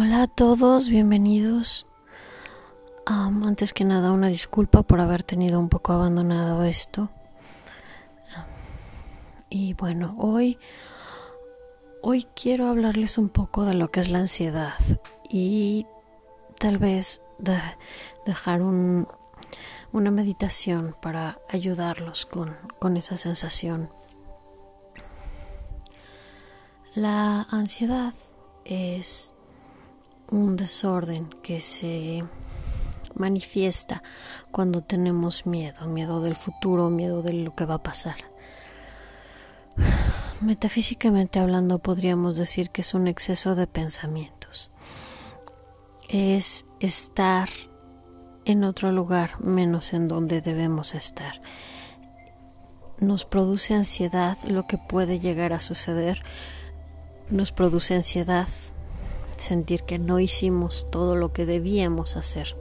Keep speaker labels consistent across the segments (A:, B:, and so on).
A: Hola a todos, bienvenidos. antes que nada, una disculpa por haber tenido un poco abandonado esto. y bueno, hoy, hoy quiero hablarles un poco de lo que es la ansiedad y tal vez dejar un, una meditación para ayudarlos con, con esa sensación. La ansiedad es un desorden que se manifiesta cuando tenemos miedo, miedo del futuro, miedo de lo que va a pasar. Metafísicamente hablando podríamos decir que es un exceso de pensamientos. Es estar en otro lugar menos en donde debemos estar. Nos produce ansiedad lo que puede llegar a suceder. Nos produce ansiedad sentir que no hicimos todo lo que debíamos hacer.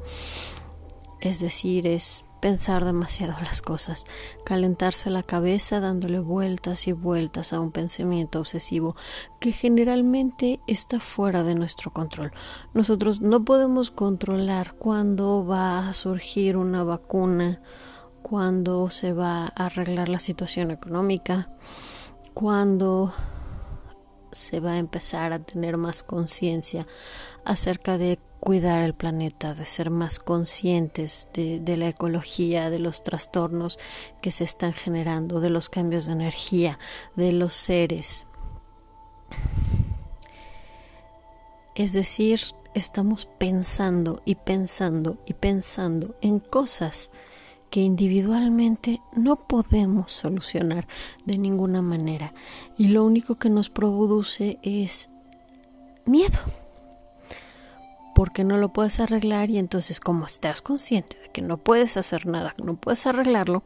A: Es decir, es pensar demasiado las cosas, calentarse la cabeza dándole vueltas y vueltas a un pensamiento obsesivo que generalmente está fuera de nuestro control. Nosotros no podemos controlar cuándo va a surgir una vacuna, cuándo se va a arreglar la situación económica, cuándo se va a empezar a tener más conciencia acerca de cuidar el planeta, de ser más conscientes de, de, la ecología, de los trastornos que se están generando, de los cambios de energía, de los seres. Es decir, estamos pensando y pensando y pensando en cosas que individualmente no podemos solucionar de ninguna manera. Y lo único que nos produce es miedo. Porque no lo puedes arreglar y entonces como estás consciente de que no puedes hacer nada, no puedes arreglarlo,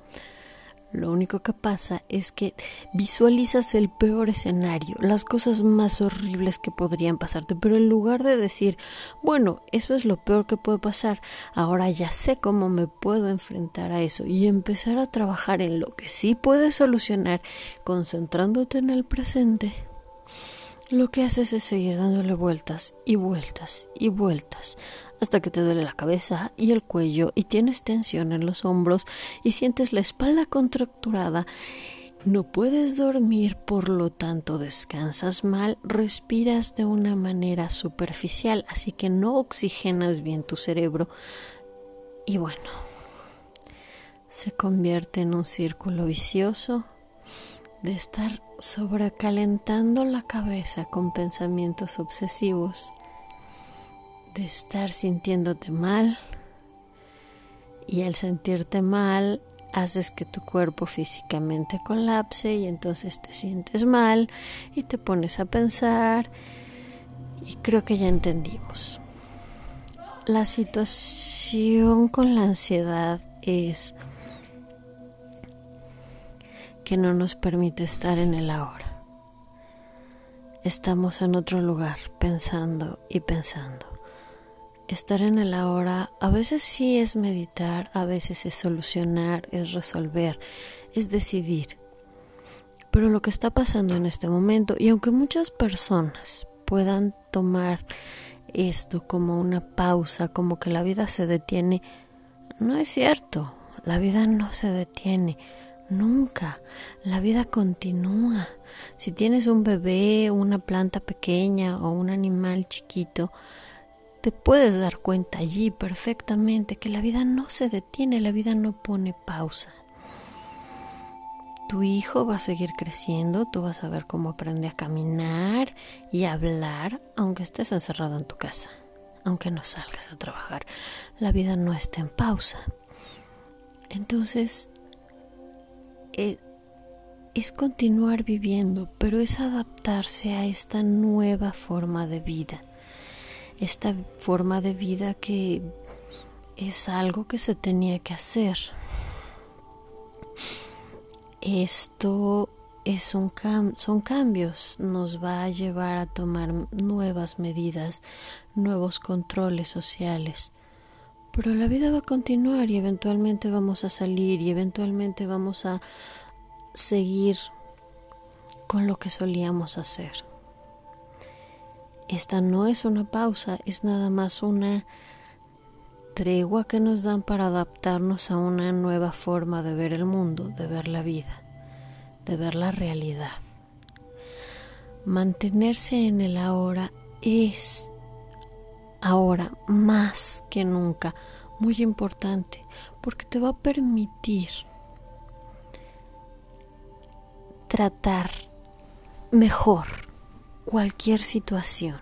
A: lo único que pasa es que visualizas el peor escenario, las cosas más horribles que podrían pasarte, pero en lugar de decir, bueno, eso es lo peor que puede pasar, ahora ya sé cómo me puedo enfrentar a eso y empezar a trabajar en lo que sí puedes solucionar, concentrándote en el presente, lo que haces es seguir dándole vueltas y vueltas y vueltas hasta que te duele la cabeza y el cuello y tienes tensión en los hombros y sientes la espalda contracturada. No puedes dormir, por lo tanto descansas mal, respiras de una manera superficial, así que no oxigenas bien tu cerebro. Y bueno, se convierte en un círculo vicioso de estar sobrecalentando la cabeza con pensamientos obsesivos de estar sintiéndote mal y al sentirte mal haces que tu cuerpo físicamente colapse y entonces te sientes mal y te pones a pensar y creo que ya entendimos. La situación con la ansiedad es que no nos permite estar en el ahora. Estamos en otro lugar pensando y pensando estar en el ahora a veces sí es meditar, a veces es solucionar, es resolver, es decidir. Pero lo que está pasando en este momento, y aunque muchas personas puedan tomar esto como una pausa, como que la vida se detiene, no es cierto, la vida no se detiene. Nunca. La vida continúa. Si tienes un bebé, una planta pequeña o un animal chiquito, te puedes dar cuenta allí perfectamente que la vida no se detiene, la vida no pone pausa. Tu hijo va a seguir creciendo, tú vas a ver cómo aprende a caminar y a hablar, aunque estés encerrado en tu casa, aunque no salgas a trabajar. La vida no está en pausa. Entonces, eh, es continuar viviendo, pero es adaptarse a esta nueva forma de vida esta forma de vida que es algo que se tenía que hacer. Esto es un son cambios, nos va a llevar a tomar nuevas medidas, nuevos controles sociales. Pero la vida va a continuar y eventualmente vamos a salir y eventualmente vamos a seguir con lo que solíamos hacer esta no es una pausa, es nada más una tregua que nos dan para adaptarnos a una nueva forma de ver el mundo, de ver la vida, de ver la realidad. Mantenerse en el ahora es ahora más que nunca muy importante porque te va a permitir tratar mejor cualquier situación.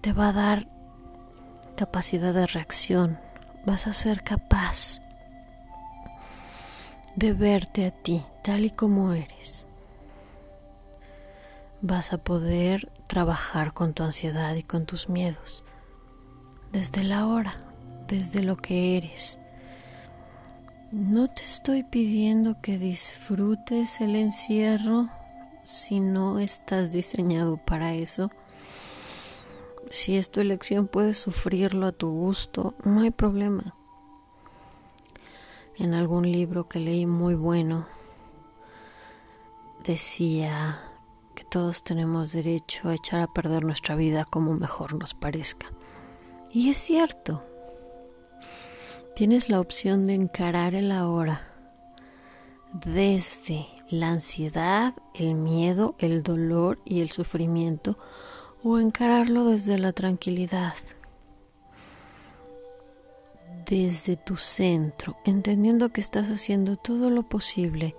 A: Te va a dar capacidad de reacción. Vas a ser capaz de verte a ti tal y como eres. Vas a poder trabajar con tu ansiedad y con tus miedos desde la hora, desde lo que eres. No te estoy pidiendo que disfrutes el encierro si no estás diseñado para eso. Si es tu elección, puedes sufrirlo a tu gusto, no hay problema. En algún libro que leí muy bueno, decía que todos tenemos derecho a echar a perder nuestra vida como mejor nos parezca. Y es cierto, tienes la opción de encarar el ahora desde la ansiedad, el miedo, el dolor y el sufrimiento o encararlo desde la tranquilidad, desde tu centro, entendiendo que estás haciendo todo lo posible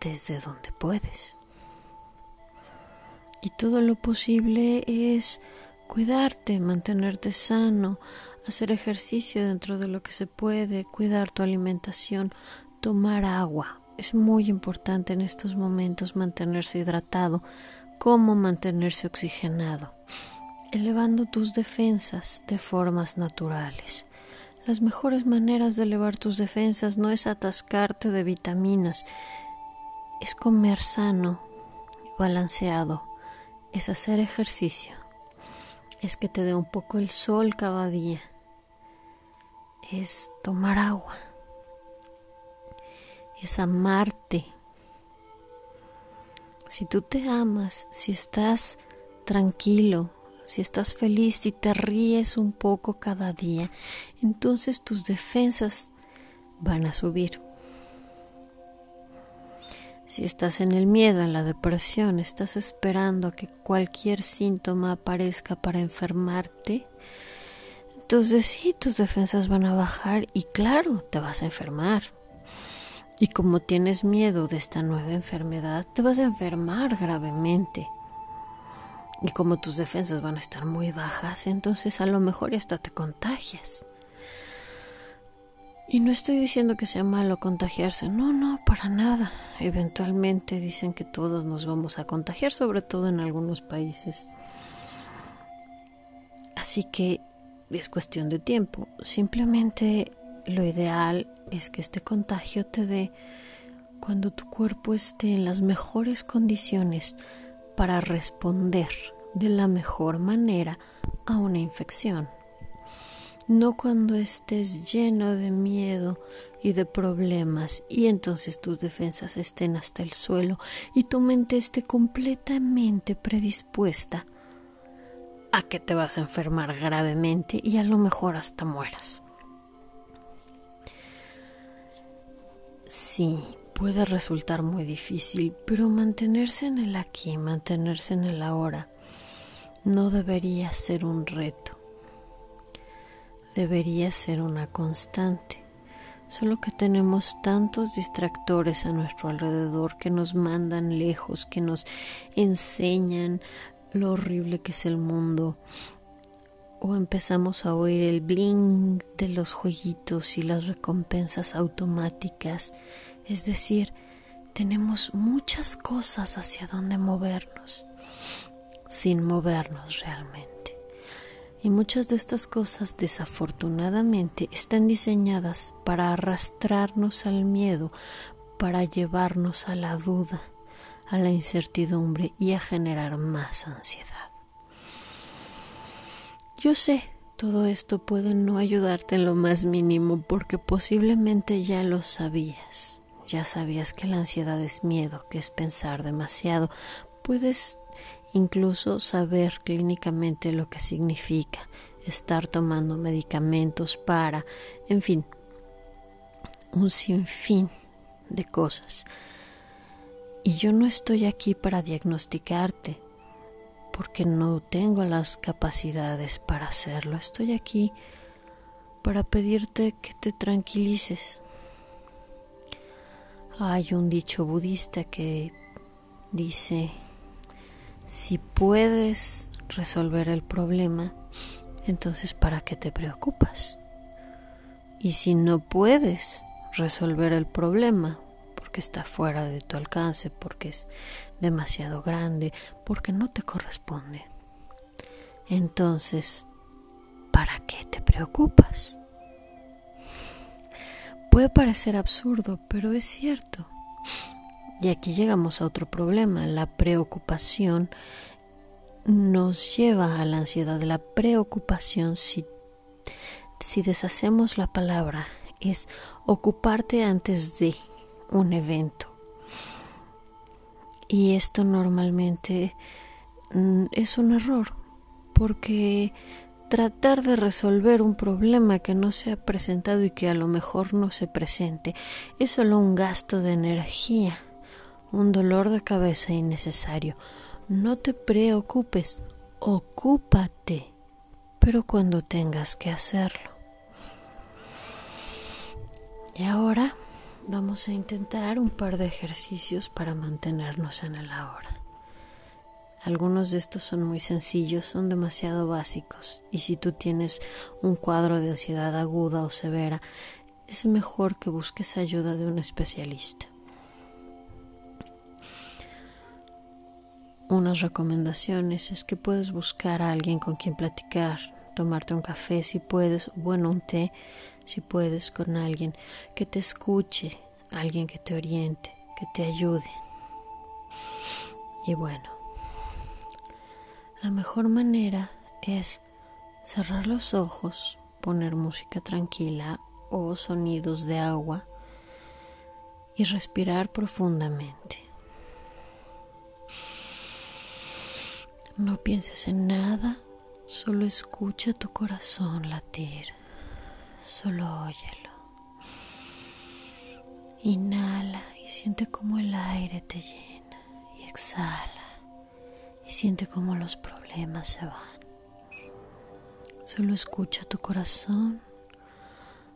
A: desde donde puedes. Y todo lo posible es cuidarte, mantenerte sano, hacer ejercicio dentro de lo que se puede, cuidar tu alimentación, tomar agua. Es muy importante en estos momentos mantenerse hidratado, como mantenerse oxigenado, elevando tus defensas de formas naturales. Las mejores maneras de elevar tus defensas no es atascarte de vitaminas, es comer sano, balanceado, es hacer ejercicio. Es que te dé un poco el sol cada día, es tomar agua, es amarte. Si tú te amas, si estás tranquilo, si estás feliz, si te ríes un poco cada día, entonces tus defensas van a subir. Si estás en el miedo, en la depresión, estás esperando a que cualquier síntoma aparezca para enfermarte, entonces sí, tus defensas van a bajar y claro, te vas a enfermar. Y como tienes miedo de esta nueva enfermedad, te vas a enfermar gravemente. Y como tus defensas van a estar muy bajas, entonces a lo mejor hasta te contagias. Y no estoy diciendo que sea malo contagiarse, no, no, para nada. Eventualmente dicen que todos nos vamos a contagiar, sobre todo en algunos países. Así que es cuestión de tiempo. Simplemente lo ideal es que este contagio te dé cuando tu cuerpo esté en las mejores condiciones para responder de la mejor manera a una infección no cuando estés lleno de miedo y de problemas y entonces tus defensas estén hasta el suelo y tu mente esté completamente predispuesta a que te vas a enfermar gravemente y a lo mejor hasta mueras. Sí, puede resultar muy difícil, pero mantenerse en el aquí, mantenerse en el ahora, no debería ser un reto debería ser una constante. Solo que tenemos tantos distractores a nuestro alrededor que nos mandan lejos, que nos enseñan lo horrible que es el mundo. O empezamos a oír el bling de los jueguitos y las recompensas automáticas. Es decir, tenemos muchas cosas hacia donde movernos, sin movernos realmente. Y muchas de estas cosas desafortunadamente están diseñadas para arrastrarnos al miedo, para llevarnos a la duda, a la incertidumbre y a generar más ansiedad. Yo sé, todo esto puede no ayudarte en lo más mínimo porque posiblemente ya lo sabías. Ya sabías que la ansiedad es miedo, que es pensar demasiado. Puedes incluso saber clínicamente lo que significa estar tomando medicamentos para, en fin, un sinfín de cosas. Y yo no estoy aquí para diagnosticarte, porque no tengo las capacidades para hacerlo. Estoy aquí para pedirte que te tranquilices. Hay un dicho budista que dice, si puedes resolver el problema, entonces ¿para qué te preocupas? Y si no puedes resolver el problema, porque está fuera de tu alcance, porque es demasiado grande, porque no te corresponde. Entonces, ¿para qué te preocupas? Puede parecer absurdo, pero es cierto. Y aquí llegamos a otro problema. La preocupación nos lleva a la ansiedad. La preocupación, si, si deshacemos la palabra, es ocuparte antes de un evento. Y esto normalmente mm, es un error, porque tratar de resolver un problema que no se ha presentado y que a lo mejor no se presente es solo un gasto de energía, un dolor de cabeza innecesario. No te preocupes, ocúpate, pero cuando tengas que hacerlo. Y ahora vamos a intentar un par de ejercicios para mantenernos en el ahora. Algunos de estos son muy sencillos, son demasiado básicos y si tú tienes un cuadro de ansiedad aguda o severa, es mejor que busques ayuda de un especialista. Unas recomendaciones es que puedes buscar a alguien con quien platicar, tomarte un café si puedes, bueno, un té si puedes con alguien que te escuche, alguien que te oriente, que te ayude. Y bueno, la mejor manera es cerrar los ojos, poner música tranquila o sonidos de agua y respirar profundamente. No pienses en nada, solo escucha tu corazón latir. Solo óyelo. Inhala y siente como el aire te llena y exhala y siente como los problemas se van. Solo escucha tu corazón,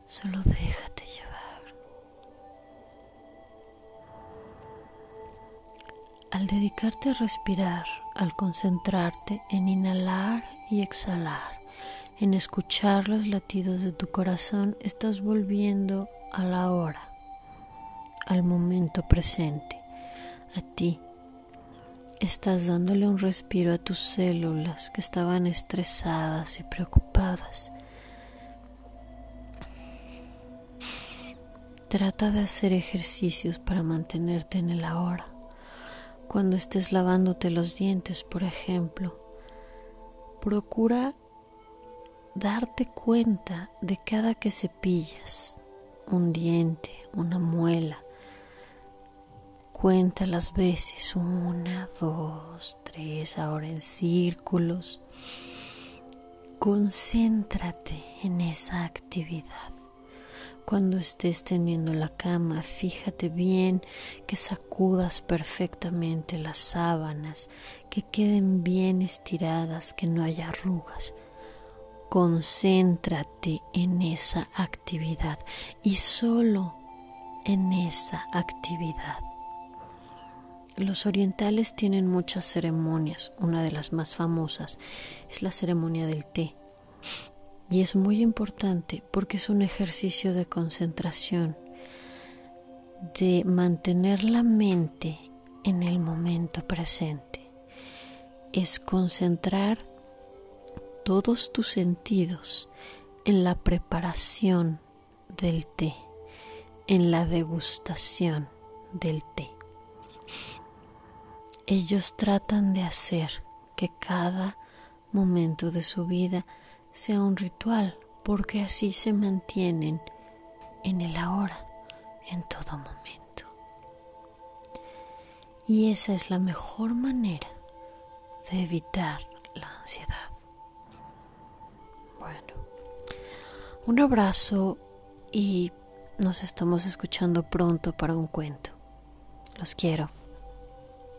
A: solo déjate llevar. Al dedicarte a respirar, al concentrarte en inhalar y exhalar, en escuchar los latidos de tu corazón, estás volviendo a la hora, al momento presente, a ti. Estás dándole un respiro a tus células que estaban estresadas y preocupadas. Trata de hacer ejercicios para mantenerte en el ahora. Cuando estés lavándote los dientes, por ejemplo, procura darte cuenta de cada que cepillas un diente, una muela. Cuenta las veces, una, dos, tres, ahora en círculos. Concéntrate en esa actividad. Cuando estés tendiendo la cama, fíjate bien que sacudas perfectamente las sábanas, que queden bien estiradas, que no haya arrugas concéntrate en esa actividad y solo en esa actividad. Los orientales tienen muchas ceremonias, una de las más famosas es la ceremonia del té. Y es muy importante porque es un ejercicio de concentración, de mantener la mente en el momento presente. Es concentrar todos tus sentidos en la preparación del té, en la degustación del té. Ellos tratan de hacer que cada momento de su vida sea un ritual, porque así se mantienen en el ahora, en todo momento. Y esa es la mejor manera de evitar la ansiedad. Bueno, un abrazo y nos estamos escuchando pronto para un cuento. Los quiero.